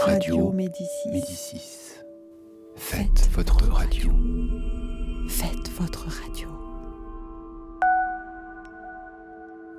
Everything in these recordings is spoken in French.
Radio Médicis. Médicis. Faites votre radio. Faites votre radio.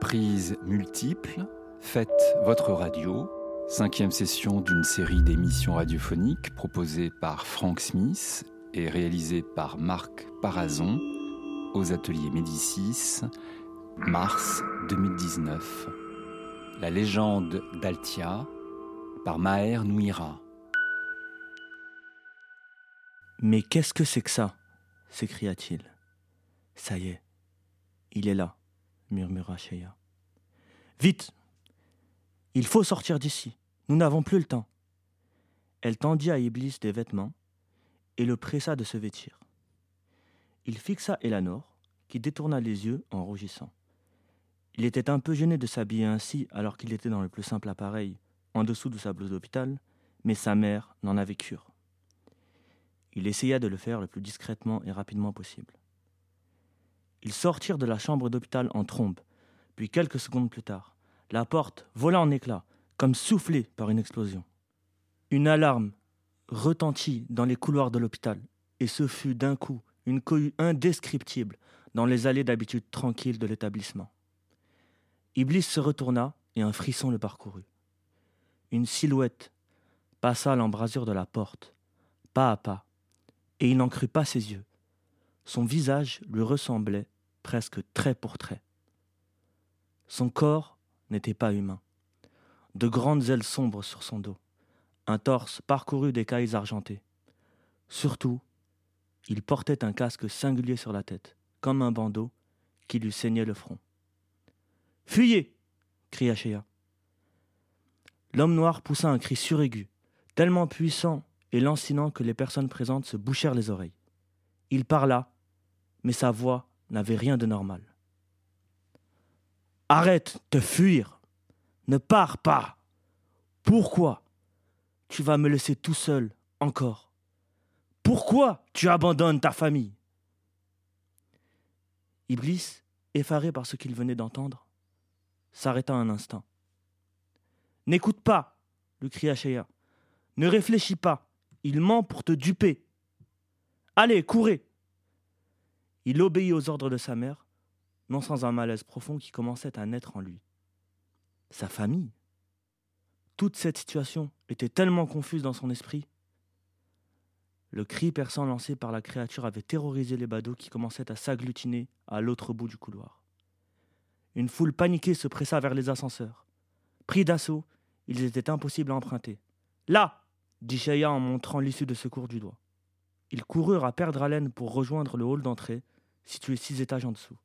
Prise multiple. Faites votre radio. Cinquième session d'une série d'émissions radiophoniques proposée par Frank Smith et réalisée par Marc Parazon aux ateliers Médicis, mars 2019. La légende d'Altia par Maher Nouira. Mais qu'est-ce que c'est que ça? s'écria-t-il. Ça y est, il est là, murmura Sheya. Vite Il faut sortir d'ici, nous n'avons plus le temps. Elle tendit à Iblis des vêtements et le pressa de se vêtir. Il fixa Elanor, qui détourna les yeux en rougissant. Il était un peu gêné de s'habiller ainsi alors qu'il était dans le plus simple appareil, en dessous de sa blouse d'hôpital, mais sa mère n'en avait cure. Il essaya de le faire le plus discrètement et rapidement possible. Ils sortirent de la chambre d'hôpital en trombe, puis quelques secondes plus tard, la porte vola en éclats, comme soufflée par une explosion. Une alarme retentit dans les couloirs de l'hôpital, et ce fut d'un coup une cohue indescriptible dans les allées d'habitude tranquilles de l'établissement. Iblis se retourna et un frisson le parcourut. Une silhouette passa à l'embrasure de la porte, pas à pas, et il n'en crut pas ses yeux. Son visage lui ressemblait presque trait pour trait. Son corps n'était pas humain. De grandes ailes sombres sur son dos, un torse parcouru d'écailles argentées. Surtout, il portait un casque singulier sur la tête, comme un bandeau qui lui saignait le front. Fuyez cria Shea. L'homme noir poussa un cri suraigu, tellement puissant et lancinant que les personnes présentes se bouchèrent les oreilles. Il parla, mais sa voix n'avait rien de normal. Arrête de fuir. Ne pars pas. Pourquoi tu vas me laisser tout seul encore? Pourquoi tu abandonnes ta famille Iblis, effaré par ce qu'il venait d'entendre, s'arrêta un instant. N'écoute pas, lui cria Shea. Ne réfléchis pas. Il ment pour te duper. Allez, courez. Il obéit aux ordres de sa mère, non sans un malaise profond qui commençait à naître en lui. Sa famille. Toute cette situation était tellement confuse dans son esprit. Le cri perçant lancé par la créature avait terrorisé les badauds qui commençaient à s'agglutiner à l'autre bout du couloir. Une foule paniquée se pressa vers les ascenseurs. Pris d'assaut, ils étaient impossibles à emprunter. Là dit Shaya en montrant l'issue de secours du doigt. Ils coururent à perdre haleine pour rejoindre le hall d'entrée, situé six étages en dessous.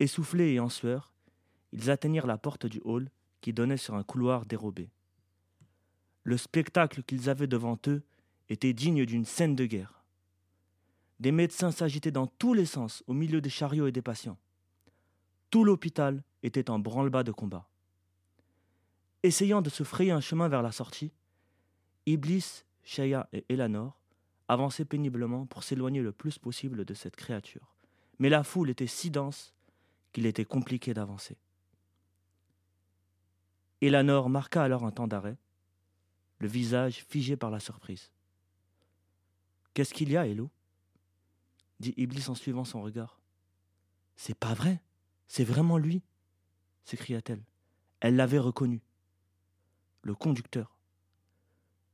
Essoufflés et en sueur, ils atteignirent la porte du hall qui donnait sur un couloir dérobé. Le spectacle qu'ils avaient devant eux était digne d'une scène de guerre. Des médecins s'agitaient dans tous les sens au milieu des chariots et des patients. Tout l'hôpital était en branle-bas de combat. Essayant de se frayer un chemin vers la sortie, Iblis, Shaya et Elanor avançaient péniblement pour s'éloigner le plus possible de cette créature. Mais la foule était si dense qu'il était compliqué d'avancer. Elanor marqua alors un temps d'arrêt, le visage figé par la surprise. Qu'est-ce qu'il y a, Elo dit Iblis en suivant son regard. C'est pas vrai, c'est vraiment lui s'écria-t-elle. Elle l'avait reconnu. Le conducteur.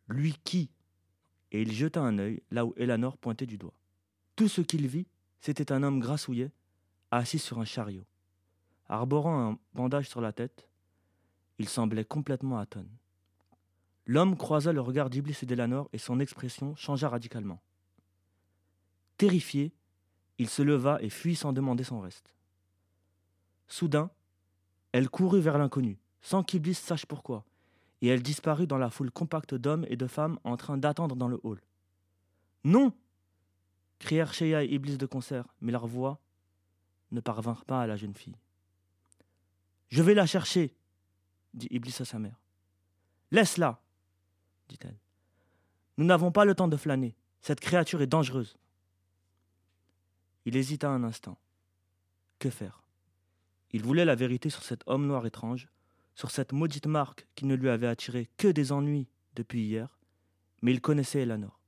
Lui qui? Et il jeta un œil là où Elanor pointait du doigt. Tout ce qu'il vit, c'était un homme grassouillet, assis sur un chariot. Arborant un bandage sur la tête, il semblait complètement atone. L'homme croisa le regard d'Iblis et d'Elanor et son expression changea radicalement. Terrifié, il se leva et fuit sans demander son reste. Soudain, elle courut vers l'inconnu, sans qu'Iblis sache pourquoi, et elle disparut dans la foule compacte d'hommes et de femmes en train d'attendre dans le hall. Non crièrent Shea et Iblis de concert, mais leurs voix ne parvinrent pas à la jeune fille. Je vais la chercher, dit Iblis à sa mère. Laisse-la, dit-elle. Nous n'avons pas le temps de flâner. Cette créature est dangereuse. Il hésita un instant. Que faire? Il voulait la vérité sur cet homme noir étrange, sur cette maudite marque qui ne lui avait attiré que des ennuis depuis hier, mais il connaissait Eleanor.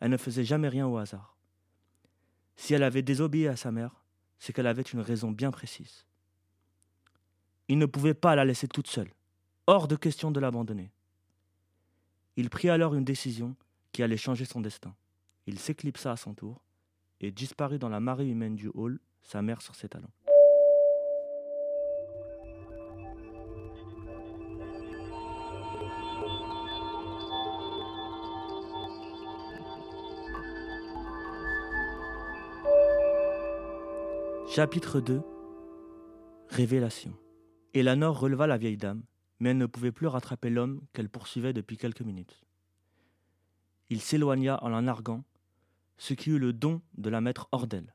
Elle ne faisait jamais rien au hasard. Si elle avait désobéi à sa mère, c'est qu'elle avait une raison bien précise. Il ne pouvait pas la laisser toute seule. Hors de question de l'abandonner. Il prit alors une décision qui allait changer son destin. Il s'éclipsa à son tour et disparut dans la marée humaine du hall, sa mère sur ses talons. Chapitre 2 Révélation Elanor releva la vieille dame, mais elle ne pouvait plus rattraper l'homme qu'elle poursuivait depuis quelques minutes. Il s'éloigna en la narguant, ce qui eut le don de la mettre hors d'elle.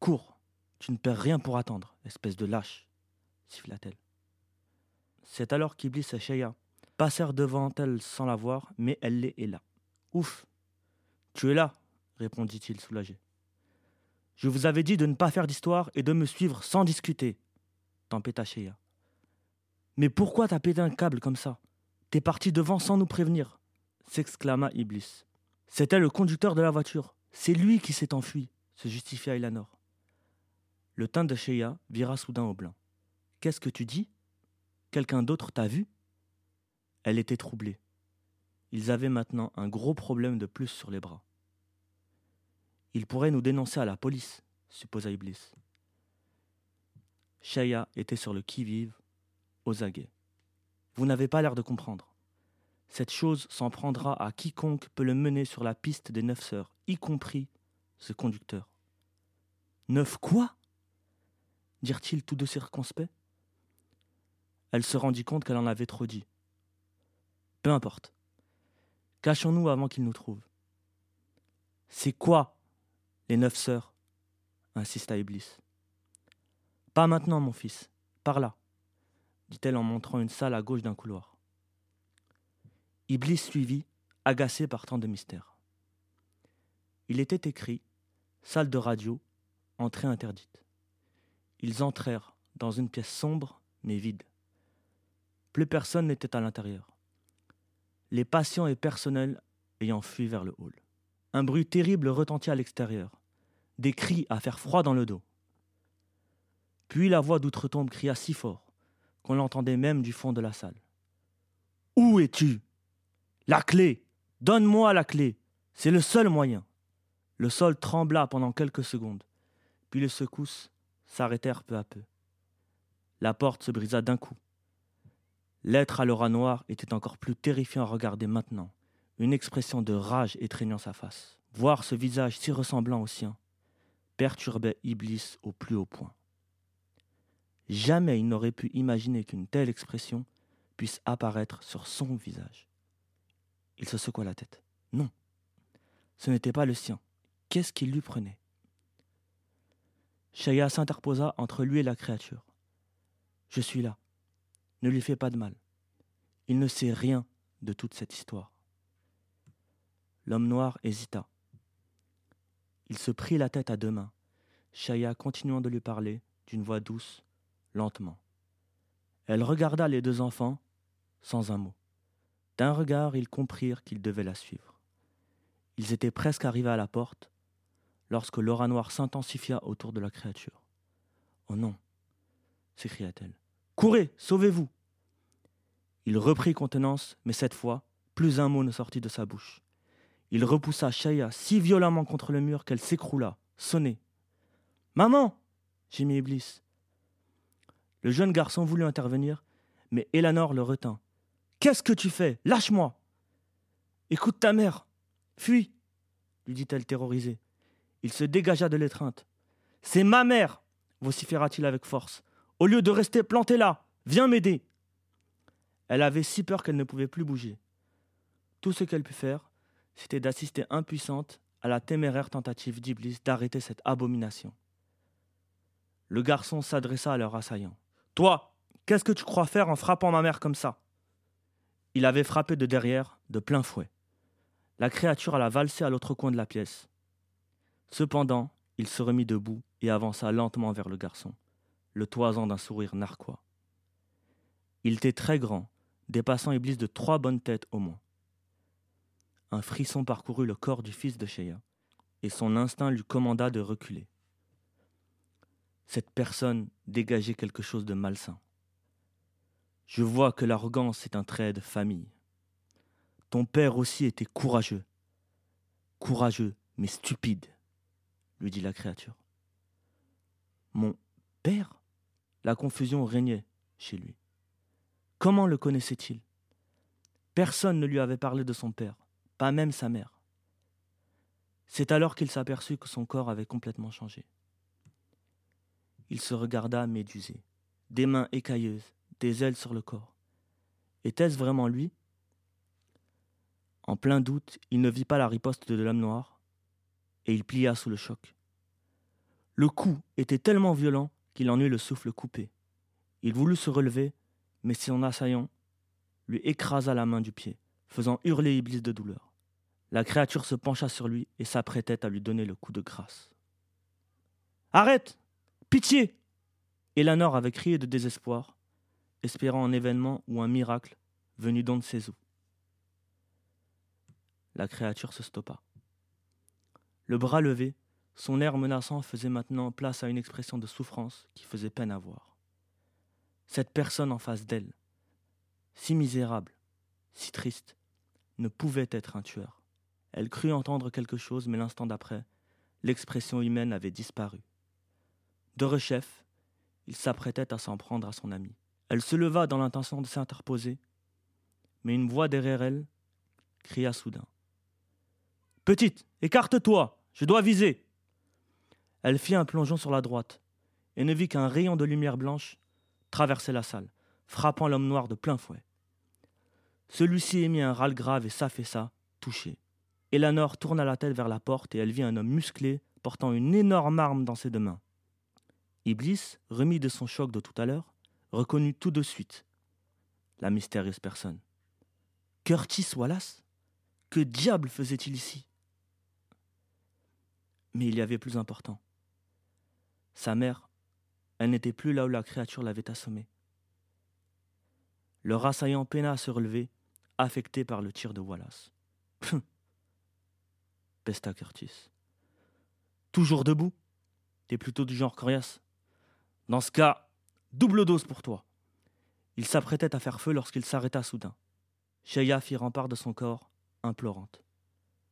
Cours, tu ne perds rien pour attendre, espèce de lâche, siffla-t-elle. C'est alors qu'Iblis et passèrent devant elle sans la voir, mais elle les là. Ouf, tu es là, répondit-il soulagé. Je vous avais dit de ne pas faire d'histoire et de me suivre sans discuter, tempêta Sheya. Mais pourquoi t'as pété un câble comme ça? T'es parti devant sans nous prévenir s'exclama Iblis. C'était le conducteur de la voiture. C'est lui qui s'est enfui, se justifia Eleanor. Le teint de Sheya vira soudain au blanc. Qu'est-ce que tu dis? Quelqu'un d'autre t'a vu? Elle était troublée. Ils avaient maintenant un gros problème de plus sur les bras. Il pourrait nous dénoncer à la police, supposa Iblis. Shaya était sur le qui-vive, aux aguets. Vous n'avez pas l'air de comprendre. Cette chose s'en prendra à quiconque peut le mener sur la piste des neuf sœurs, y compris ce conducteur. Neuf quoi? dirent-ils tous deux circonspects. Elle se rendit compte qu'elle en avait trop dit. Peu importe. Cachons-nous avant qu'il nous trouve. C'est quoi? Les neuf sœurs, insista Iblis. Pas maintenant, mon fils, par là, dit-elle en montrant une salle à gauche d'un couloir. Iblis suivit, agacé par tant de mystères. Il était écrit salle de radio, entrée interdite. Ils entrèrent dans une pièce sombre mais vide. Plus personne n'était à l'intérieur. Les patients et personnels ayant fui vers le hall. Un bruit terrible retentit à l'extérieur, des cris à faire froid dans le dos. Puis la voix d'outre-tombe cria si fort qu'on l'entendait même du fond de la salle. Où es-tu? La clé Donne-moi la clé C'est le seul moyen. Le sol trembla pendant quelques secondes, puis les secousses s'arrêtèrent peu à peu. La porte se brisa d'un coup. L'être à l'aura noire était encore plus terrifiant à regarder maintenant une expression de rage étreignant sa face. Voir ce visage si ressemblant au sien perturbait Iblis au plus haut point. Jamais il n'aurait pu imaginer qu'une telle expression puisse apparaître sur son visage. Il se secoua la tête. Non, ce n'était pas le sien. Qu'est-ce qu'il lui prenait? Shaya s'interposa entre lui et la créature. Je suis là. Ne lui fais pas de mal. Il ne sait rien de toute cette histoire. L'homme noir hésita. Il se prit la tête à deux mains, Chaya continuant de lui parler d'une voix douce, lentement. Elle regarda les deux enfants sans un mot. D'un regard, ils comprirent qu'ils devaient la suivre. Ils étaient presque arrivés à la porte lorsque l'aura noire s'intensifia autour de la créature. Oh non s'écria-t-elle. Courez, sauvez-vous Il reprit contenance, mais cette fois, plus un mot ne sortit de sa bouche. Il repoussa Shaya si violemment contre le mur qu'elle s'écroula, sonnée. Maman gémit Iblis. Le jeune garçon voulut intervenir, mais Elanor le retint. Qu'est-ce que tu fais? Lâche-moi Écoute ta mère Fuis lui dit-elle terrorisée. Il se dégagea de l'étreinte. C'est ma mère vociféra-t-il avec force. Au lieu de rester planté là, viens m'aider. Elle avait si peur qu'elle ne pouvait plus bouger. Tout ce qu'elle put faire, c'était d'assister impuissante à la téméraire tentative d'Iblis d'arrêter cette abomination. Le garçon s'adressa à leur assaillant. Toi, qu'est-ce que tu crois faire en frappant ma mère comme ça? Il avait frappé de derrière, de plein fouet. La créature alla valser à l'autre coin de la pièce. Cependant, il se remit debout et avança lentement vers le garçon, le toisant d'un sourire narquois. Il était très grand, dépassant Iblis de trois bonnes têtes au moins. Un frisson parcourut le corps du fils de Sheya, et son instinct lui commanda de reculer. Cette personne dégageait quelque chose de malsain. Je vois que l'arrogance est un trait de famille. Ton père aussi était courageux. Courageux, mais stupide, lui dit la créature. Mon père? La confusion régnait chez lui. Comment le connaissait-il? Personne ne lui avait parlé de son père, pas même sa mère. C'est alors qu'il s'aperçut que son corps avait complètement changé. Il se regarda médusé, des mains écailleuses, des ailes sur le corps. Était-ce vraiment lui? En plein doute, il ne vit pas la riposte de l'homme noir, et il plia sous le choc. Le coup était tellement violent qu'il en eut le souffle coupé. Il voulut se relever, mais son assaillant lui écrasa la main du pied, faisant hurler Iblis de douleur. La créature se pencha sur lui et s'apprêtait à lui donner le coup de grâce. Arrête Pitié Elanor avait crié de désespoir, espérant un événement ou un miracle venu d'on ne sait où. La créature se stoppa. Le bras levé, son air menaçant faisait maintenant place à une expression de souffrance qui faisait peine à voir. Cette personne en face d'elle, si misérable, si triste, ne pouvait être un tueur. Elle crut entendre quelque chose, mais l'instant d'après, l'expression humaine avait disparu. De rechef, il s'apprêtait à s'en prendre à son ami. Elle se leva dans l'intention de s'interposer, mais une voix derrière elle cria soudain. Petite, écarte-toi, je dois viser. Elle fit un plongeon sur la droite, et ne vit qu'un rayon de lumière blanche traverser la salle, frappant l'homme noir de plein fouet. Celui-ci émit un râle grave et s'affaissa, touché. Elanor tourna la tête vers la porte et elle vit un homme musclé portant une énorme arme dans ses deux mains. Iblis, remis de son choc de tout à l'heure, reconnut tout de suite la mystérieuse personne. Curtis Wallace? Que diable faisait-il ici? Mais il y avait plus important. Sa mère, elle n'était plus là où la créature l'avait assommée. Le assaillant peina à se relever, affecté par le tir de Wallace. Pesta Curtis. Toujours debout? T'es plutôt du genre coriace? Dans ce cas, double dose pour toi. Il s'apprêtait à faire feu lorsqu'il s'arrêta soudain. Sheya fit rempart de son corps, implorante.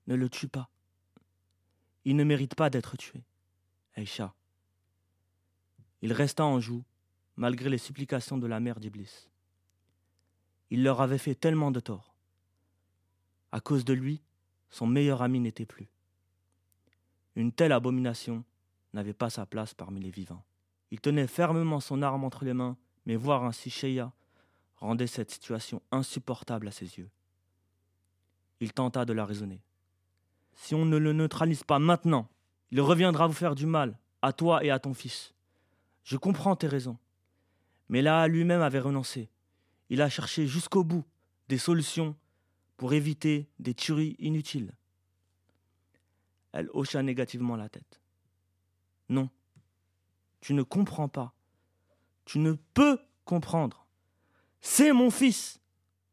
Ne le tue pas. Il ne mérite pas d'être tué. Aïcha. Il resta en joue, malgré les supplications de la mère d'Iblis. Il leur avait fait tellement de tort. À cause de lui, son meilleur ami n'était plus. Une telle abomination n'avait pas sa place parmi les vivants. Il tenait fermement son arme entre les mains, mais voir ainsi Sheya rendait cette situation insupportable à ses yeux. Il tenta de la raisonner. Si on ne le neutralise pas maintenant, il reviendra vous faire du mal, à toi et à ton fils. Je comprends tes raisons. Mais là, lui-même avait renoncé. Il a cherché jusqu'au bout des solutions pour éviter des tueries inutiles. Elle hocha négativement la tête. Non, tu ne comprends pas. Tu ne peux comprendre. C'est mon fils.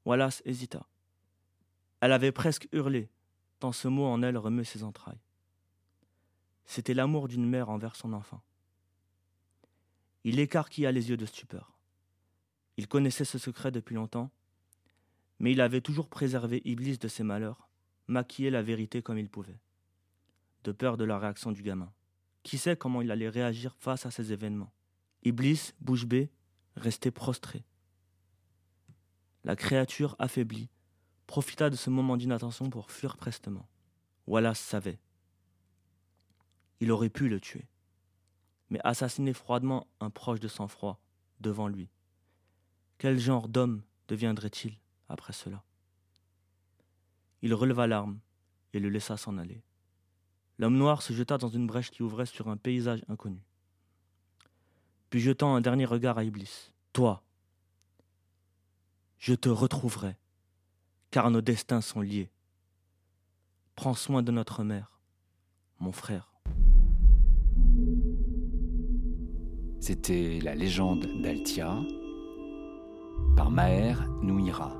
Wallace hésita. Elle avait presque hurlé, tant ce mot en elle remuait ses entrailles. C'était l'amour d'une mère envers son enfant. Il écarquilla les yeux de stupeur. Il connaissait ce secret depuis longtemps, mais il avait toujours préservé Iblis de ses malheurs, maquillé la vérité comme il pouvait, de peur de la réaction du gamin. Qui sait comment il allait réagir face à ces événements? Iblis, bouche bée, restait prostré. La créature affaiblie profita de ce moment d'inattention pour fuir prestement. Wallace savait. Il aurait pu le tuer, mais assassiner froidement un proche de sang-froid devant lui quel genre d'homme deviendrait-il? Après cela Il releva l'arme et le laissa s'en aller. L'homme noir se jeta dans une brèche qui ouvrait sur un paysage inconnu. Puis jetant un dernier regard à Iblis. Toi, je te retrouverai, car nos destins sont liés. Prends soin de notre mère, mon frère. C'était la légende d'Altia, par Maher Nouira.